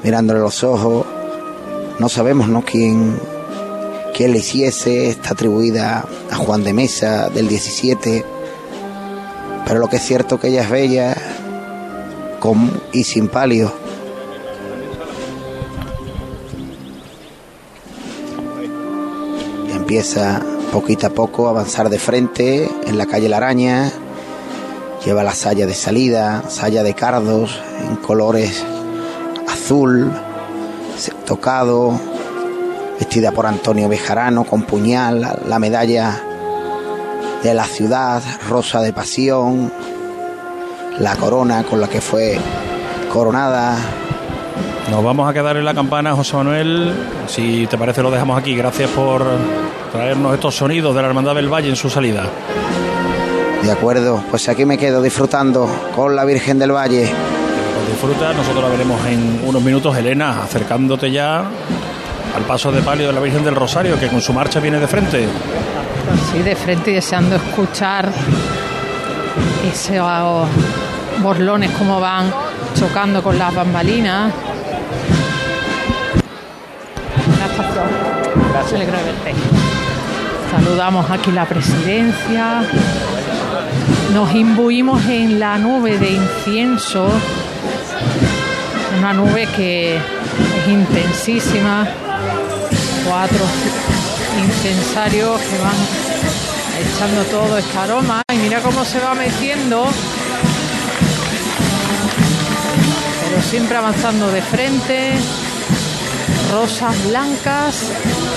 S5: mirándole a los ojos. No sabemos, ¿no? Quién, quién le hiciese. Está atribuida a Juan de Mesa del 17 pero lo que es cierto que ella es bella con y sin palio. empieza poquito a poco a avanzar de frente en la calle La Araña. Lleva la saya de salida, saya de cardos en colores azul, tocado, vestida por Antonio Bejarano con puñal, la medalla de la ciudad, rosa de pasión, la corona con la que fue coronada.
S4: Nos vamos a quedar en la campana, José Manuel. Si te parece, lo dejamos aquí. Gracias por traernos estos sonidos de la Hermandad del Valle en su salida.
S5: De acuerdo, pues aquí me quedo disfrutando con la Virgen del Valle.
S4: Disfruta, nosotros la veremos en unos minutos, Elena, acercándote ya al paso de palio de la Virgen del Rosario, que con su marcha viene de frente.
S3: Así de frente y deseando escuchar esos borlones como van chocando con las bambalinas. Saludamos aquí la presidencia. Nos imbuimos en la nube de incienso, una nube que es intensísima. Cuatro incensarios que van echando todo este aroma y mira cómo se va metiendo pero siempre avanzando de frente rosas blancas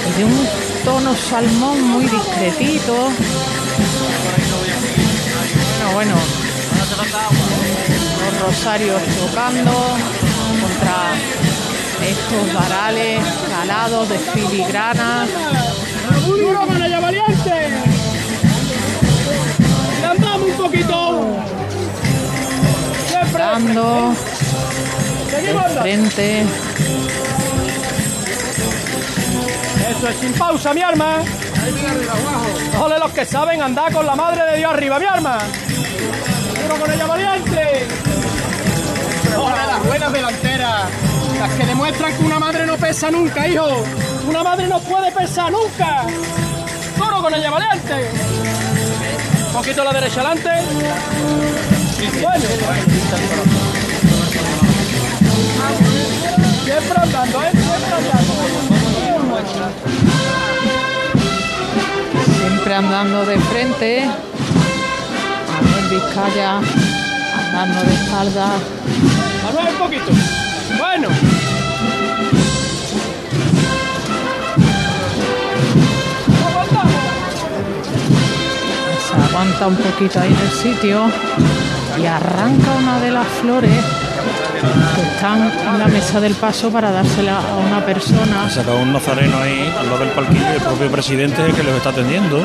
S3: y de un tono salmón muy discretito. Bueno, bueno, los rosarios tocando estos varales calados de filigrana.
S10: ¡Duro con ella, valiente! ¡Le andamos un poquito! Seguimos
S3: de frente.
S10: Eso es sin pausa, mi arma. Ole los que saben andar con la madre de Dios arriba, mi arma. ¡Duro con ella, valiente! Delanteras. Las que demuestran que una madre no pesa nunca, hijo. Una madre no puede pesar nunca. ¡Duro con ella, valiente! Un poquito a la derecha adelante. Bueno. Siempre andando, ¿eh? Siempre andando.
S3: Siempre andando de frente. Manuel Vizcaya andando de espalda.
S10: Manuel, un poquito. Bueno.
S3: Se aguanta un poquito ahí en el sitio y arranca una de las flores que están en la mesa del paso para dársela a una persona.
S4: Ha sacado un nazareno ahí al lado del palquillo y el propio presidente es el que los está atendiendo.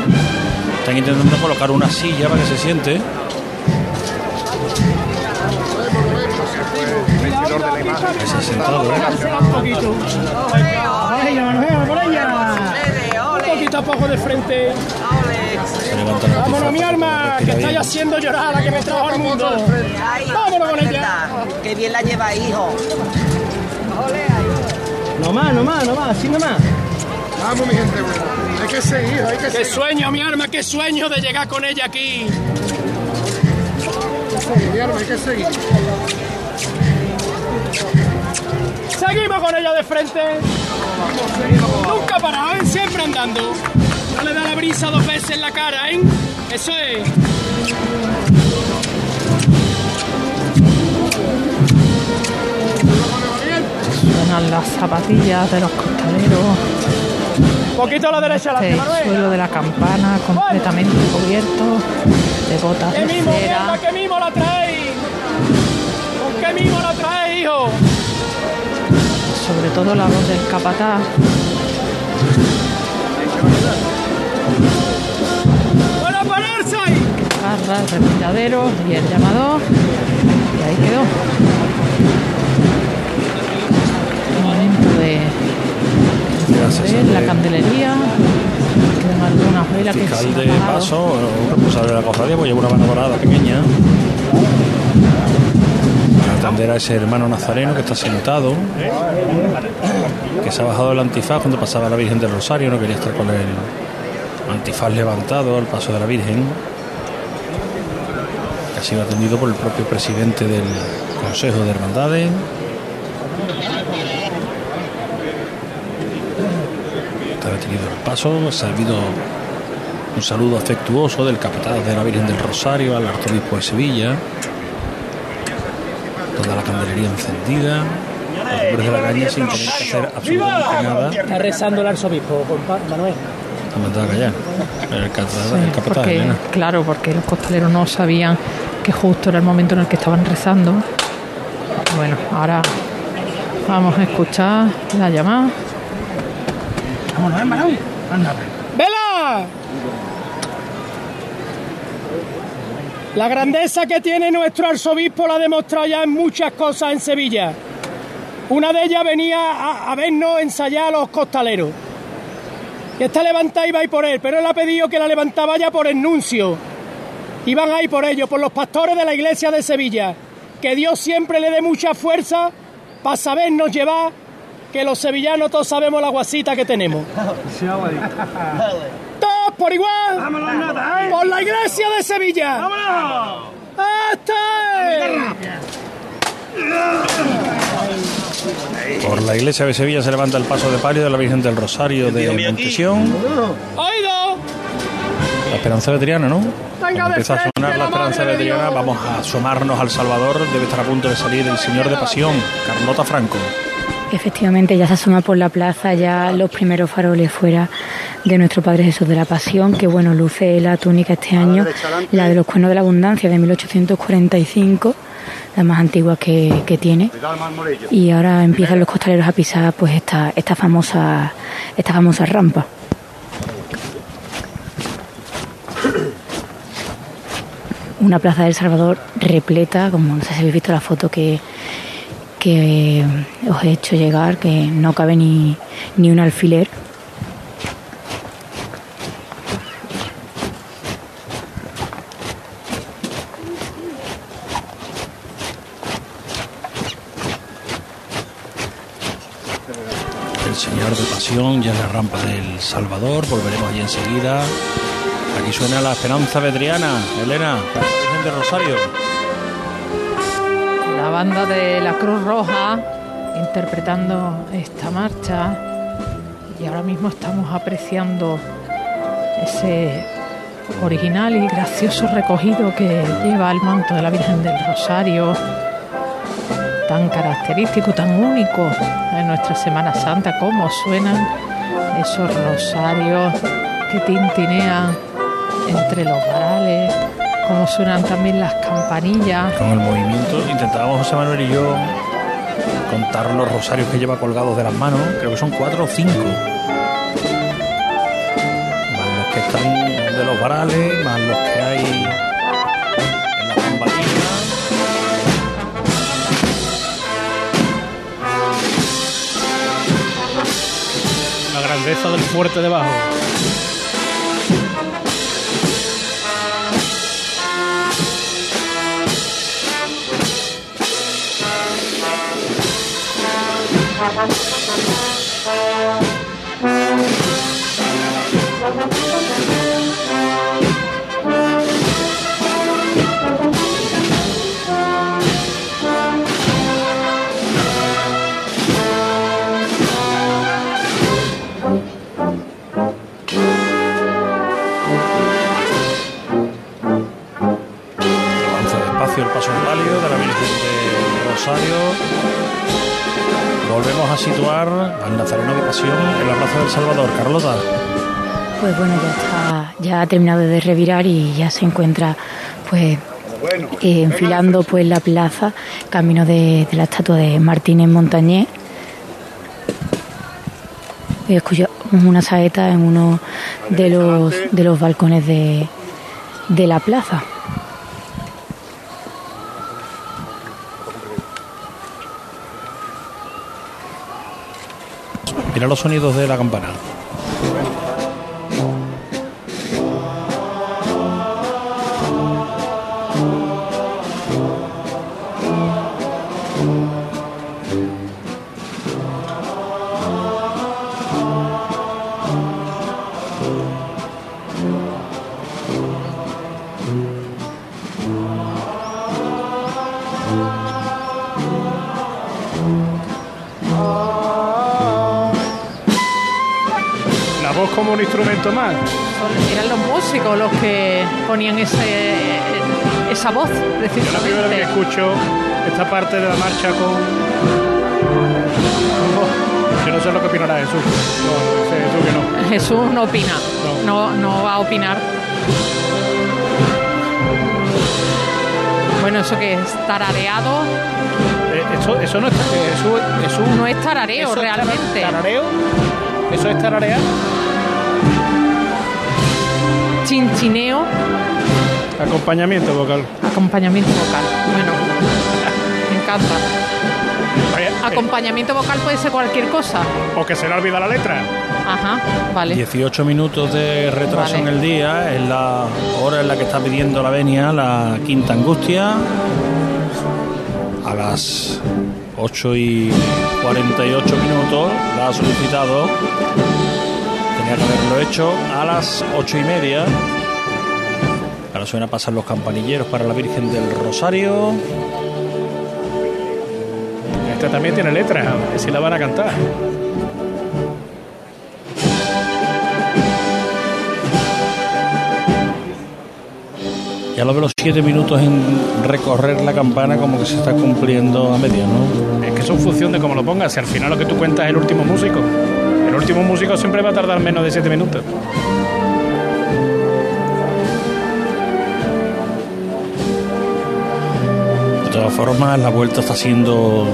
S4: Están intentando colocar una silla para que se siente. Que se ha sentado, ¿eh?
S10: Un poquito. Un poquito a poco de frente.
S4: La
S10: Vámonos, mi arma, que estáis haciendo llorar a la que me trajo al mundo. Vámonos con ella.
S15: Qué bien la lleva, hijo.
S10: No más, no más, no más, así no más. Vamos, mi gente. Hay que seguir, hay que seguir. Qué sueño, mi arma, qué sueño de llegar con ella aquí. Mi arma, hay que seguir. Seguimos con ella de frente. Nunca parado, ¿eh? siempre andando. No le da la brisa dos veces en la cara, ¿eh? Eso es.
S3: Suenan las zapatillas de los costaleros.
S10: Poquito a la derecha, la
S3: El suelo de la campana completamente cubierto de botas
S10: ¿Qué
S3: de
S10: mimo,
S3: cera.
S10: mierda, qué mimo la traéis? ¿Con qué mimo la hijo?
S3: Sobre todo la voz del capataz.
S10: ¡Para pararse ahí!
S3: Barras, respiraderos y el llamador. Y ahí quedó. Momento de ver la candelería. Quedan algunas velas que se
S4: Fiscal de paso, o responsable de la cofradía, pues lleva una mano dorada pequeña. Atender a ese hermano nazareno que está sentado, que se ha bajado el antifaz cuando pasaba la Virgen del Rosario, no quería estar con el antifaz levantado al paso de la Virgen. Que ha sido atendido por el propio presidente del Consejo de Hermandades. Está detenido el paso, ha habido un saludo afectuoso del capataz de la Virgen del Rosario al arzobispo de Sevilla. Toda la candelería encendida. Los hombres de la caña sin tener que hacer absolutamente nada.
S10: Está rezando el arzobispo, Manuel.
S4: Han mandado a callar. El capataz, el capataz
S3: Porque, claro, porque los costaleros no sabían que justo era el momento en el que estaban rezando. Bueno, ahora vamos a escuchar la llamada.
S10: Vámonos, hermano. ¡Vela! La grandeza que tiene nuestro arzobispo la ha demostrado ya en muchas cosas en Sevilla. Una de ellas venía a, a vernos ensayar a los costaleros. Y está levantada y va a ir por él, pero él ha pedido que la levantaba ya por el nuncio. Y van a ir por ellos, por los pastores de la iglesia de Sevilla. Que Dios siempre le dé mucha fuerza para sabernos llevar, que los sevillanos todos sabemos la guasita que tenemos. Por igual. Por la iglesia de Sevilla. ¡Vámonos!
S4: Por la iglesia de Sevilla se levanta el paso de palio de la Virgen del Rosario de Montesión.
S10: ¡Oído!
S4: La esperanza veteriana, ¿no?
S10: Venga,
S4: empieza a sonar la esperanza
S10: Dios.
S4: vamos a asomarnos al Salvador. Debe estar a punto de salir el Señor de Pasión, Carlota Franco.
S12: Efectivamente, ya se asoma por la plaza ya los primeros faroles fuera de nuestro Padre Jesús de la Pasión, que bueno, luce la túnica este año, la de los cuernos de la abundancia de 1845, la más antigua que, que tiene. Y ahora empiezan los costaleros a pisar pues esta, esta famosa, esta famosa rampa. Una plaza del Salvador repleta, como no sé si habéis visto la foto que, que os he hecho llegar, que no cabe ni, ni un alfiler.
S4: El Señor de Pasión ya en la rampa del Salvador. Volveremos allí enseguida. Aquí suena la Esperanza Vedriana. Elena, Virgen de Rosario.
S3: Banda de la Cruz Roja interpretando esta marcha. Y ahora mismo estamos apreciando ese original y gracioso recogido que lleva el manto de la Virgen del Rosario, tan característico, tan único en nuestra Semana Santa, cómo suenan esos rosarios que tintinean entre los varales, cómo suenan también las campanillas.
S4: Con el movimiento intentábamos José Manuel y yo contar los rosarios que lleva colgados de las manos. Creo que son cuatro o cinco. Más los que están de los varales, más los que hay en las campanillas.
S2: La grandeza del fuerte debajo.
S4: El paso en de la Virgen de Rosario. Volvemos a situar al Nazareno de Pasión en la Plaza del Salvador. Carlota.
S12: Pues bueno, ya está, ya ha terminado de revirar y ya se encuentra pues eh, enfilando pues la plaza, camino de, la estatua de Martínez Montañés. Y escuchamos una saeta en uno de los de los balcones de, de la plaza.
S4: Mira los sonidos de la campana.
S3: Ponían ese, esa voz,
S2: Yo la primera vez que
S3: precisamente.
S2: escucho esta parte de la marcha con. Yo no sé lo que opinará Jesús. No, no sé, Jesús que no.
S3: Jesús no opina, no, no va a opinar. Bueno, eso que es tarareado,
S2: Eh, eso, eso no es. eh, Jesús, Jesús-
S3: no es tarareo
S2: ¿Eso es
S3: realmente.
S2: ¿Tarareo? ¿Eso es tararear?
S3: Chinchineo,
S2: Acompañamiento vocal.
S3: acompañamiento vocal. Bueno, me encanta.
S2: Eh,
S3: Acompañamiento vocal puede ser cualquier cosa.
S2: o que se le olvida la letra.
S3: Ajá, vale.
S4: 18 minutos de retraso
S3: Vale.
S4: en el día, es la hora en la que está pidiendo la venia la quinta angustia. A las 8 y 48 minutos la ha solicitado. Haberlo hecho a las 8 y media. Ahora suena a pasar los campanilleros para la Virgen del Rosario.
S2: Esta también tiene letra. A ver si la van a cantar.
S4: Ya lo veo los 7 minutos en recorrer la campana como que se está cumpliendo a media, ¿no?
S2: Es que eso en función de cómo lo pongas. Si al final lo que tú cuentas es el último músico. Último músico siempre va a tardar menos de 7 minutos.
S4: De todas formas, la vuelta está siendo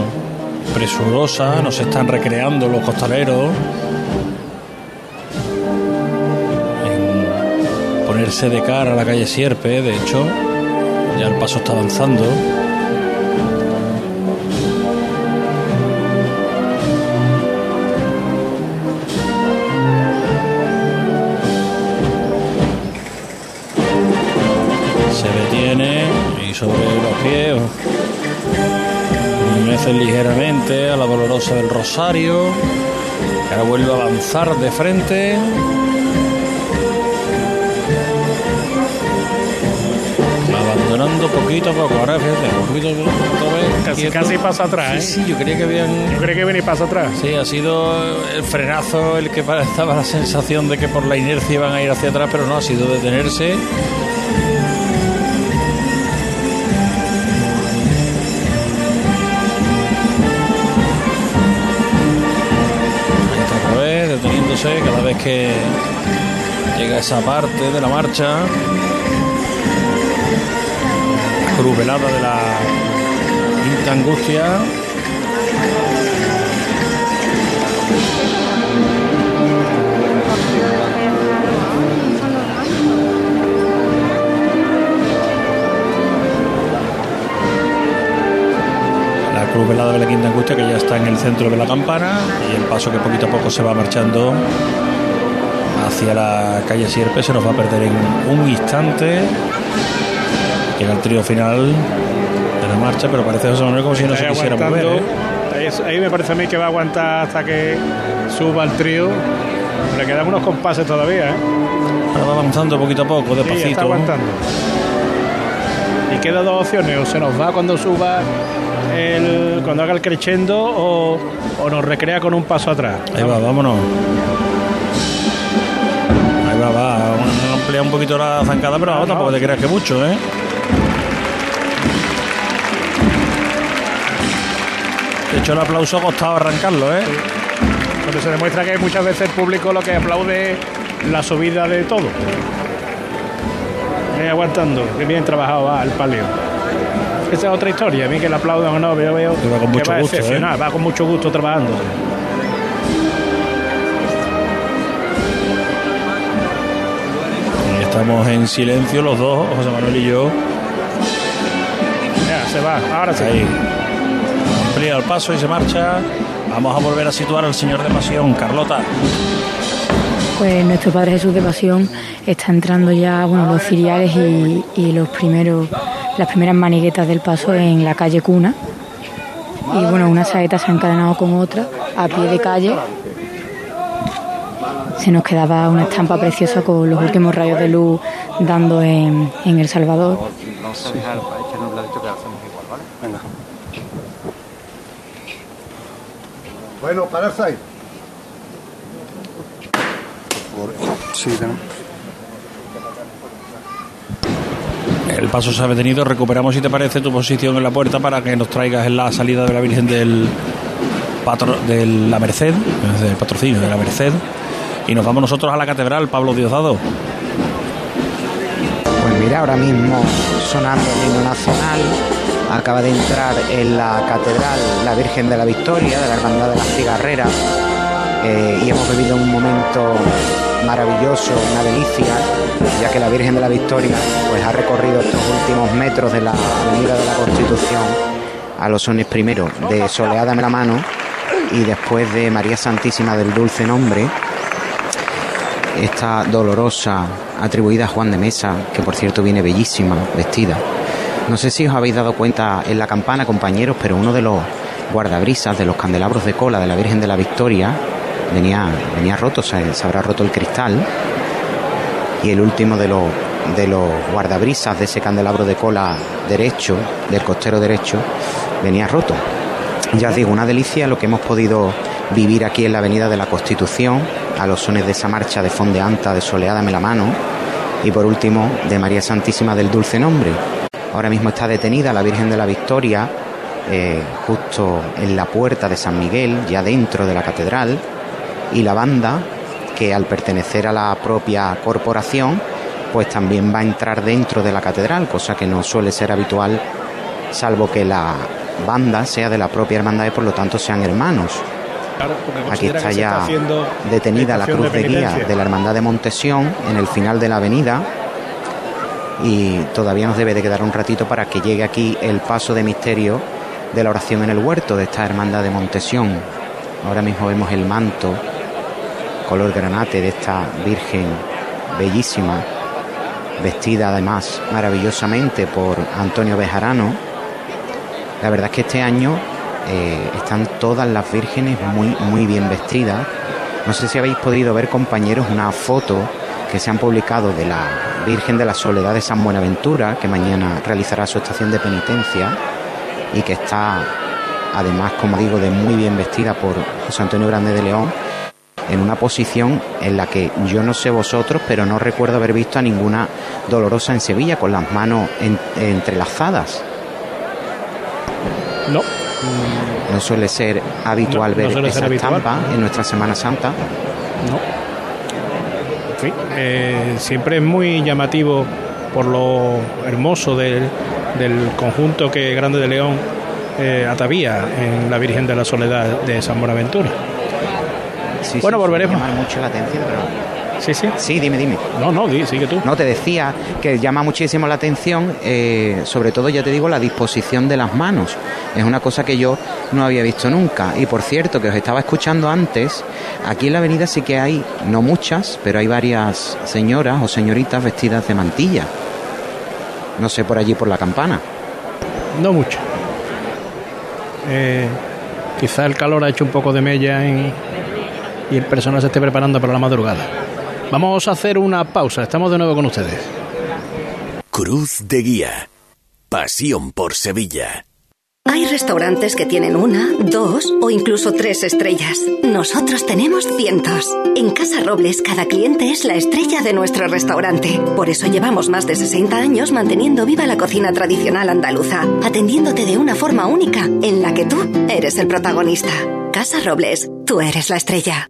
S4: presurosa, nos están recreando los costaleros en ponerse de cara a la calle Sierpe, de hecho, ya el paso está avanzando. Sobre los pies mece ligeramente a la dolorosa del Rosario. Ahora vuelve a avanzar de frente. Abandonando poquito a poco. Ahora fíjate, poquito, otra vez,
S2: Casi, pasa atrás, ¿eh?
S4: Sí, yo creía que habían.
S2: Yo creía que venía pasa atrás.
S4: Sí, ha sido el frenazo el que estaba la sensación de que por la inercia iban a ir hacia atrás, pero no, ha sido detenerse. Que llega esa parte de la marcha. La cruz velada de la quinta angustia. Cruz velada de la quinta angustia que ya está en el centro de la campana y el paso que poquito a poco se va marchando hacia la calle Sierpe se nos va a perder en un instante. Llega el trío final de la marcha, pero parece José Manuel como si no se quisiera mover. ¿eh?
S2: Ahí, me parece a mí que va a aguantar hasta que suba el trío. Le quedan unos compases todavía, ¿eh?
S4: Ahora va avanzando poquito a poco,
S2: Sí,
S4: despacito.
S2: está aguantando. Y queda dos opciones, o se nos va cuando suba el, cuando haga el crescendo o, o nos recrea con un paso atrás.
S4: Ahí va, vámonos. Un poquito la zancada, pero vamos, tampoco te creas que mucho, ¿eh? De hecho, el aplauso ha costado arrancarlo, ¿eh?
S2: Donde se demuestra que muchas veces el público lo que aplaude la subida de todo. Aguantando, que bien trabajado va el palio. Esa es otra historia, a mí que le aplaudan o no, yo veo
S4: va con
S2: que
S4: mucho
S2: va
S4: gusto, ¿eh?
S2: va con mucho gusto trabajando.
S4: Estamos en silencio los dos, José Manuel y yo.
S2: Ya, se va, ahora sí.
S4: Ahí. Amplía el paso y se marcha. Vamos a volver a situar al Señor de Pasión, Carlota.
S12: Pues nuestro Padre Jesús de Pasión está entrando ya, bueno, los ciriales y, y los primeros, las primeras maniguetas del paso en la calle Cuna. Y bueno, una saeta se ha encadenado con otra a pie de calle. Se nos quedaba una estampa preciosa con los últimos rayos de luz dando en, en El Salvador.
S16: Bueno, pararse ahí.
S17: Sí, tenemos.
S4: El paso se ha detenido. Recuperamos, si te parece, tu posición en la puerta para que nos traigas en la salida de la Virgen del patro, de la Merced, del patrocinio de la Merced. Y nos vamos nosotros a la catedral, Pablo Diosdado.
S18: Pues mira, ahora mismo sonando el himno nacional, acaba de entrar en la catedral la Virgen de la Victoria, de la Hermandad de las Cigarreras, eh, y hemos vivido un momento maravilloso, una delicia, ya que la Virgen de la Victoria pues ha recorrido estos últimos metros de la Avenida de la Constitución a los sones primero de Soleada la mano y después de María Santísima del Dulce Nombre, esta dolorosa atribuida a Juan de Mesa, que por cierto viene bellísima, vestida. No sé si os habéis dado cuenta en la campana, compañeros, pero uno de los guardabrisas de los candelabros de cola de la Virgen de la Victoria venía, venía roto, se, se habrá roto el cristal. Y el último de los, de los guardabrisas de ese candelabro de cola derecho, del costero derecho, venía roto. Ya os digo, una delicia lo que hemos podido vivir aquí en la Avenida de la Constitución, a los sones de esa marcha de Fondeanta, de Soleada la mano, y por último de María Santísima del Dulce Nombre. Ahora mismo está detenida la Virgen de la Victoria eh, justo en la puerta de San Miguel, ya dentro de la catedral, y la banda, que al pertenecer a la propia corporación, pues también va a entrar dentro de la catedral, cosa que no suele ser habitual, salvo que la banda sea de la propia hermandad y por lo tanto sean hermanos. Aquí está ya detenida la cruz de, guía de la hermandad de Montesión en el final de la avenida y todavía nos debe de quedar un ratito para que llegue aquí el paso de misterio de la oración en el huerto de esta hermandad de Montesión. Ahora mismo vemos el manto color granate de esta Virgen bellísima, vestida además maravillosamente por Antonio Bejarano. La verdad es que este año eh, están todas las vírgenes muy, muy bien vestidas. No sé si habéis podido ver, compañeros, una foto que se han publicado de la Virgen de la Soledad de San Buenaventura, que mañana realizará su estación de penitencia y que está, además, como digo, de muy bien vestida por José Antonio Grande de León, en una posición en la que yo no sé vosotros, pero no recuerdo haber visto a ninguna dolorosa en Sevilla con las manos entrelazadas.
S2: No,
S18: no suele ser habitual ver esa estampa en nuestra Semana Santa.
S2: No. Eh, siempre es muy llamativo por lo hermoso del, conjunto que Grande de León eh, atavía en la Virgen de la Soledad de San Buenaventura. bueno, volveremos.
S18: mucho la atención, pero
S2: Sí, sí.
S18: Sí, dime, dime.
S2: No, no, sigue tú.
S18: No, te decía que llama muchísimo la atención, eh, sobre todo, ya te digo, la disposición de las manos. Es una cosa que yo no había visto nunca. Y por cierto, que os estaba escuchando antes, aquí en la avenida sí que hay, no muchas, pero hay varias señoras o señoritas vestidas de mantilla. No sé, por allí, por la campana.
S2: No muchas. Eh, quizá el calor ha hecho un poco de mella y el personal se esté preparando para la madrugada. Vamos a hacer una pausa, estamos de nuevo con ustedes.
S19: Cruz de Guía. Pasión por Sevilla.
S7: Hay restaurantes que tienen una, dos o incluso tres estrellas. Nosotros tenemos cientos. En Casa Robles cada cliente es la estrella de nuestro restaurante. Por eso llevamos más de 60 años manteniendo viva la cocina tradicional andaluza, atendiéndote de una forma única en la que tú eres el protagonista. Casa Robles, tú eres la estrella.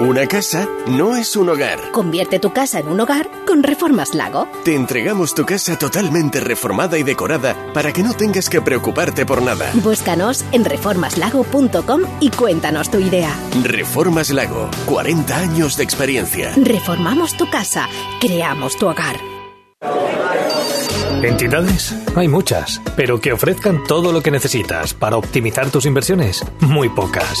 S19: Una casa no es un hogar.
S20: Convierte tu casa en un hogar con Reformas Lago.
S19: Te entregamos tu casa totalmente reformada y decorada para que no tengas que preocuparte por nada.
S20: Búscanos en reformaslago.com y cuéntanos tu idea.
S19: Reformas Lago, 40 años de experiencia.
S20: Reformamos tu casa, creamos tu hogar.
S21: ¿Entidades? Hay muchas, pero que ofrezcan todo lo que necesitas para optimizar tus inversiones, muy pocas.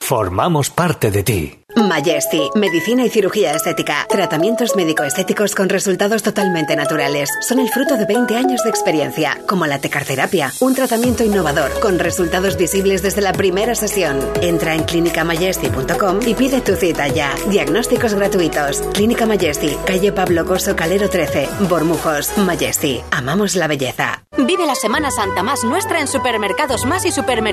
S21: Formamos parte de ti.
S7: Majesty, medicina y cirugía estética. Tratamientos médico-estéticos con resultados totalmente naturales. Son el fruto de 20 años de experiencia, como la tecarterapia, un tratamiento innovador con resultados visibles desde la primera sesión. Entra en clinicamajesty.com y pide tu cita ya. Diagnósticos gratuitos. Clínica Majesty, calle Pablo Coso Calero 13, Bormujos. Majesty, amamos la belleza.
S22: Vive la Semana Santa más nuestra en Supermercados Más y Supermercados